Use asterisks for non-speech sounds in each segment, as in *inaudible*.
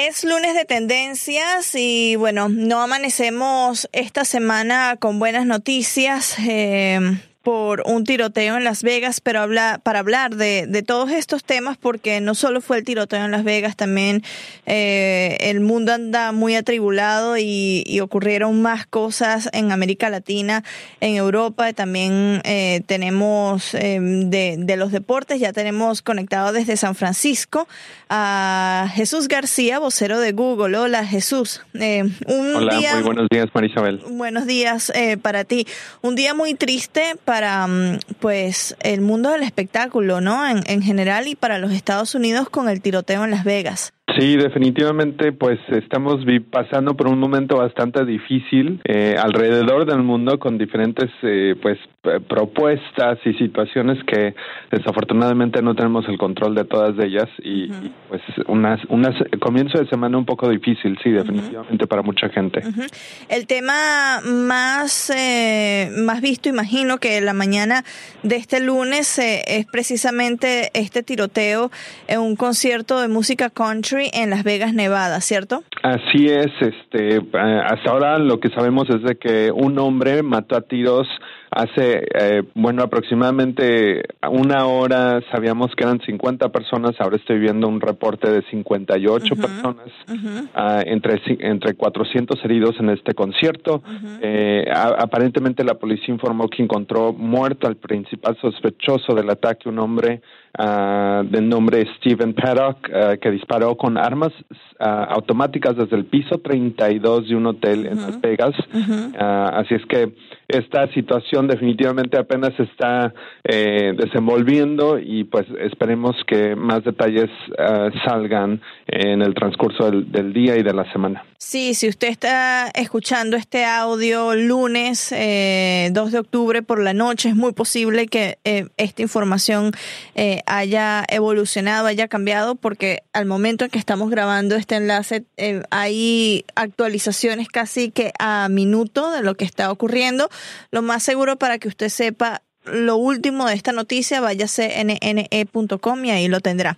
Es lunes de tendencias y bueno, no amanecemos esta semana con buenas noticias. Eh, por un tiroteo en Las Vegas, pero habla, para hablar de, de, todos estos temas, porque no solo fue el tiroteo en Las Vegas, también eh, el mundo anda muy atribulado y, y, ocurrieron más cosas en América Latina, en Europa, también eh, tenemos eh, de, de, los deportes, ya tenemos conectado desde San Francisco a Jesús García, vocero de Google. Hola Jesús. Eh, un Hola, día, muy buenos días Marisabel. Buenos días eh, para ti. Un día muy triste para para mm, pues el mundo del espectáculo, ¿no? En, en general y para los Estados Unidos con el tiroteo en Las Vegas. Sí, definitivamente, pues estamos pasando por un momento bastante difícil eh, alrededor del mundo con diferentes, eh, pues, propuestas y situaciones que desafortunadamente no tenemos el control de todas ellas y, uh -huh. y pues unas, unas comienzo de semana un poco difícil, sí, definitivamente uh -huh. para mucha gente. Uh -huh. El tema más eh, más visto, imagino que la mañana de este lunes eh, es precisamente este tiroteo en un concierto de música country en Las Vegas, Nevada, ¿cierto? Así es, este, hasta ahora lo que sabemos es de que un hombre mató a tiros hace, eh, bueno, aproximadamente una hora sabíamos que eran 50 personas, ahora estoy viendo un reporte de 58 uh -huh, personas, uh -huh. uh, entre, entre 400 heridos en este concierto. -huh. eh, a, aparentemente la policía informó que encontró muerto al principal sospechoso del ataque, un hombre uh, de nombre Steven Paddock, uh, que disparó con armas uh, automáticas desde el piso 32 de un hotel en Las Vegas. así es que esta situación definitivamente apenas se está eh, desenvolviendo y pues esperemos que más detalles salgan en el transcurso del, del, día y de la semana. Sí, si usted está escuchando este audio lunes eh, 2 de octubre por la noche, es muy posible que eh, esta información eh, haya evolucionado, haya cambiado, porque al momento en que estamos grabando este enlace eh, hay actualizaciones casi que a minuto de lo que está ocurriendo. Lo más seguro para que usted sepa lo último de esta noticia, váyase nne.com y ahí lo tendrá.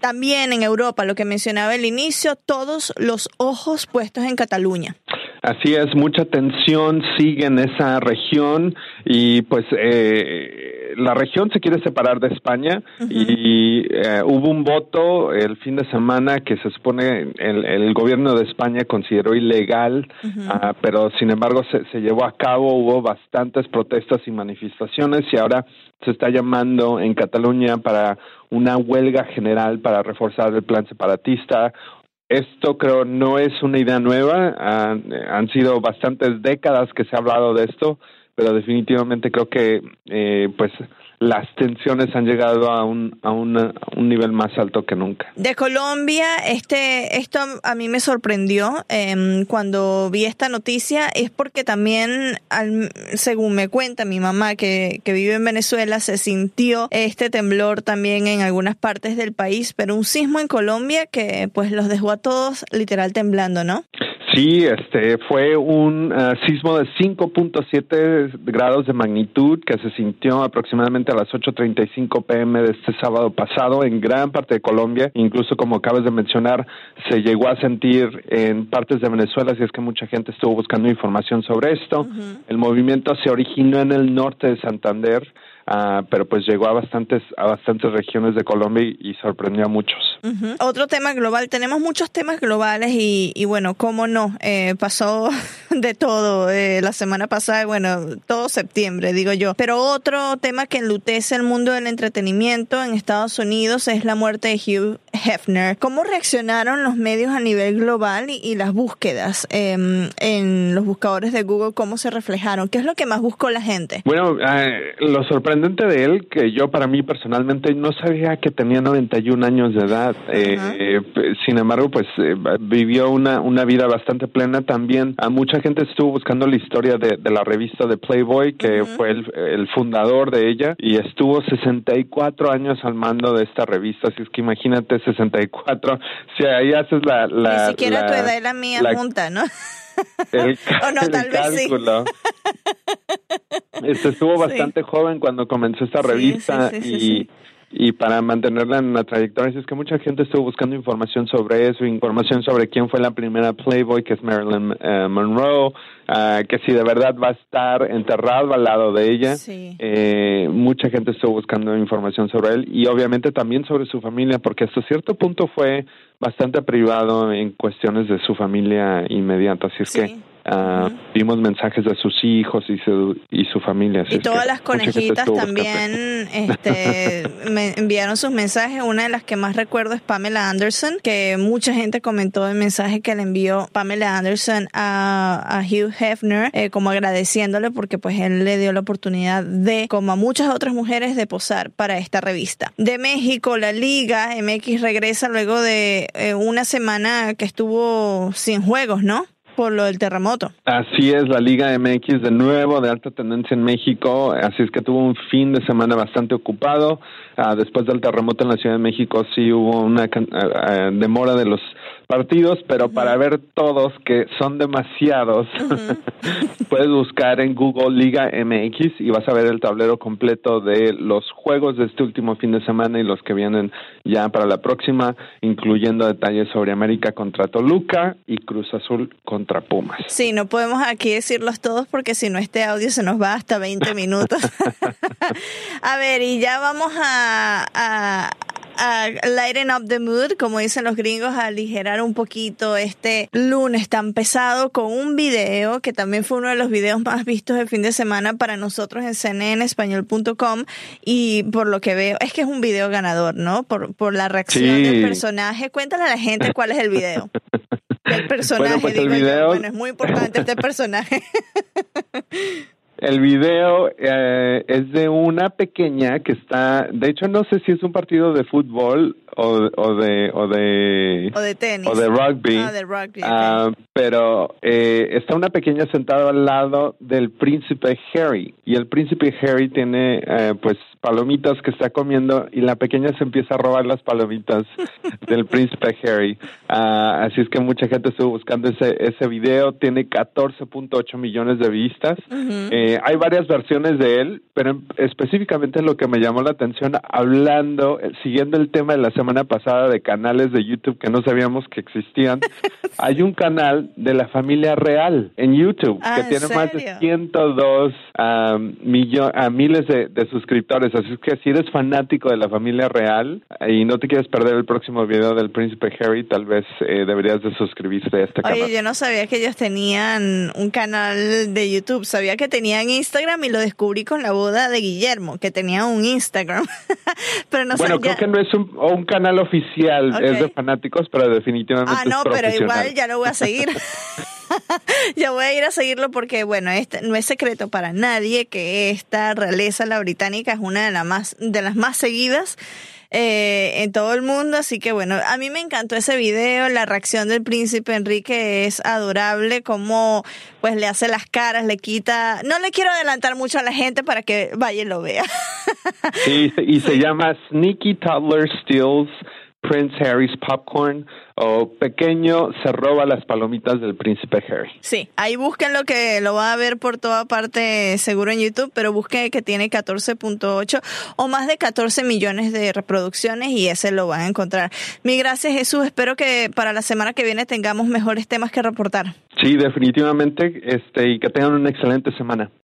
También en Europa, lo que mencionaba al inicio, todos los ojos puestos en Cataluña. Así es, mucha tensión sigue en esa región y pues eh, la región se quiere separar de España uh -huh. y eh, hubo un voto el fin de semana que se supone el, el gobierno de España consideró ilegal, uh -huh. uh, pero sin embargo se, se llevó a cabo, hubo bastantes protestas y manifestaciones y ahora se está llamando en Cataluña para una huelga general para reforzar el plan separatista esto creo no es una idea nueva, han, han, sido bastantes décadas que se ha hablado de esto, pero definitivamente creo que eh, pues las tensiones han llegado a un, a, una, un nivel más alto que nunca. De Colombia, este, esto a mí me sorprendió eh, cuando vi esta noticia, es porque también, al, según me cuenta mi mamá que, que vive en Venezuela, se sintió este temblor también en algunas partes del país, pero un sismo en Colombia que pues los dejó a todos literal temblando, ¿no? Sí, este fue un uh, sismo de 5.7 grados de magnitud que se sintió aproximadamente a las 8:35 pm de este sábado pasado en gran parte de Colombia, incluso como acabas de mencionar, se llegó a sentir en partes de Venezuela, así es que mucha gente estuvo buscando información sobre esto. Uh -huh. El movimiento se originó en el norte de Santander. Uh, pero pues llegó a bastantes a bastantes regiones de Colombia y, y sorprendió a muchos. Uh -huh. Otro tema global, tenemos muchos temas globales y, y bueno, cómo no, eh, pasó *laughs* de todo eh, la semana pasada, bueno, todo septiembre, digo yo. Pero otro tema que enlutece el mundo del entretenimiento en Estados Unidos es la muerte de Hugh Hefner. ¿Cómo reaccionaron los medios a nivel global y, y las búsquedas eh, en los buscadores de Google? ¿Cómo se reflejaron? ¿Qué es lo que más buscó la gente? Bueno, eh, lo sorprendente de él, que yo para mí personalmente no sabía que tenía 91 años de edad. Uh -huh. eh, sin embargo, pues eh, vivió una, una vida bastante plena. También a mucha gente estuvo buscando la historia de, de la revista de Playboy, que uh -huh. fue el, el, fundador de ella, y estuvo 64 años al mando de esta revista. Así es que imagínate 64. Si ahí haces la... la Ni siquiera la, tu edad la mía la, junta, ¿no? El, *laughs* o no, tal vez cálculo. sí. Este, estuvo bastante sí. joven cuando comenzó esta revista sí, y y para mantenerla en la trayectoria. Es que mucha gente estuvo buscando información sobre eso, información sobre quién fue la primera Playboy, que es Marilyn eh, Monroe, uh, que si de verdad va a estar enterrado al lado de ella. Eh, mucha gente estuvo buscando información sobre él y obviamente también sobre su familia, porque hasta cierto punto fue bastante privado en cuestiones de su familia inmediata. Así es que Uh, vimos mensajes de sus hijos y su, y su familia. y todas las conejitas también *laughs* este, me enviaron sus mensajes. Una de las que más recuerdo es Pamela Anderson, que mucha gente comentó el mensaje que le envió Pamela Anderson a, a Hugh Hefner, eh, como agradeciéndole porque pues él le dio la oportunidad de, como a muchas otras mujeres, de posar para esta revista. De México, la Liga MX regresa luego de eh, una semana que estuvo sin juegos, ¿no? Por lo del terremoto. Así es, la Liga MX de nuevo de alta tendencia en México, así es que tuvo un fin de semana bastante ocupado. Ah, después del terremoto en la Ciudad de México sí hubo una eh, demora de los partidos, pero para ver todos, que son demasiados, *laughs* puedes buscar en Google Liga MX y vas a ver el tablero completo de los juegos de este último fin de semana y los que vienen ya para la próxima, incluyendo detalles sobre América contra Toluca y Cruz Azul contra Pumas. Sí, no podemos aquí decirlos todos porque si no este audio se nos va hasta 20 minutos. *laughs* *laughs* a ver, y ya vamos a, a a lighten up the mood, como dicen los gringos, a aligerar un poquito este lunes tan pesado con un video que también fue uno de los videos más vistos del fin de semana para nosotros en cnnespañol.com y por lo que veo, es que es un video ganador, ¿no? Por, por la reacción del personaje. Cuéntale a la gente cuál es el video. *laughs* El personaje, pues digo yo. Bueno, es muy importante este personaje. *laughs* El video eh, es de una pequeña que está, de hecho no sé si es un partido de fútbol o, o de o de o de tenis. o de rugby, ah, de rugby uh, pero eh, está una pequeña sentada al lado del príncipe Harry. Y el príncipe Harry tiene eh, pues palomitas que está comiendo y la pequeña se empieza a robar las palomitas *laughs* del príncipe Harry. Uh, así es que mucha gente estuvo buscando ese ese video. Tiene 14.8 millones de vistas eh, hay varias versiones de él pero específicamente lo que me llamó la atención hablando siguiendo el tema de la semana pasada de canales de YouTube que no sabíamos que existían. *laughs* Hay un canal de la familia real en YouTube que ah, tiene más de 102 millones, a miles de, suscriptores. Así que si eres fanático de la familia real y no te quieres perder el próximo video del príncipe Harry, tal vez eh, deberías de suscribirte a este canal. Oye, yo no sabía que ellos tenían un canal de YouTube. Sabía que tenían Instagram y lo descubrí con la boda de Guillermo, que tenía un Instagram. *laughs* Pero no bueno, creo que no es un, un canal oficial, es de fanáticos, pero definitivamente. Ah, no, pero igual ya lo voy a seguir. *laughs* *laughs* ya voy a ir a seguirlo porque, bueno, este, no es secreto para nadie que esta realeza, la británica, es una de, las más, de las más seguidas. Eh, en todo el mundo. Así que bueno, a mí me encantó ese video, la reacción del príncipe Enrique es adorable, como pues le hace las caras, le quita, no le quiero adelantar mucho a la gente para que vaya y lo vea. Y se llama Sneaky Toddler Steals Prince Harry's Popcorn o Pequeño se roba las palomitas del príncipe Harry. Sí, ahí busquen lo que lo va a ver por toda parte seguro en YouTube, pero busquen que tiene 14.8 o más de 14 millones de reproducciones y ese lo van a encontrar. Mi gracias Jesús, espero que para la semana que viene tengamos mejores temas que reportar. Sí, definitivamente, este y que tengan una excelente semana.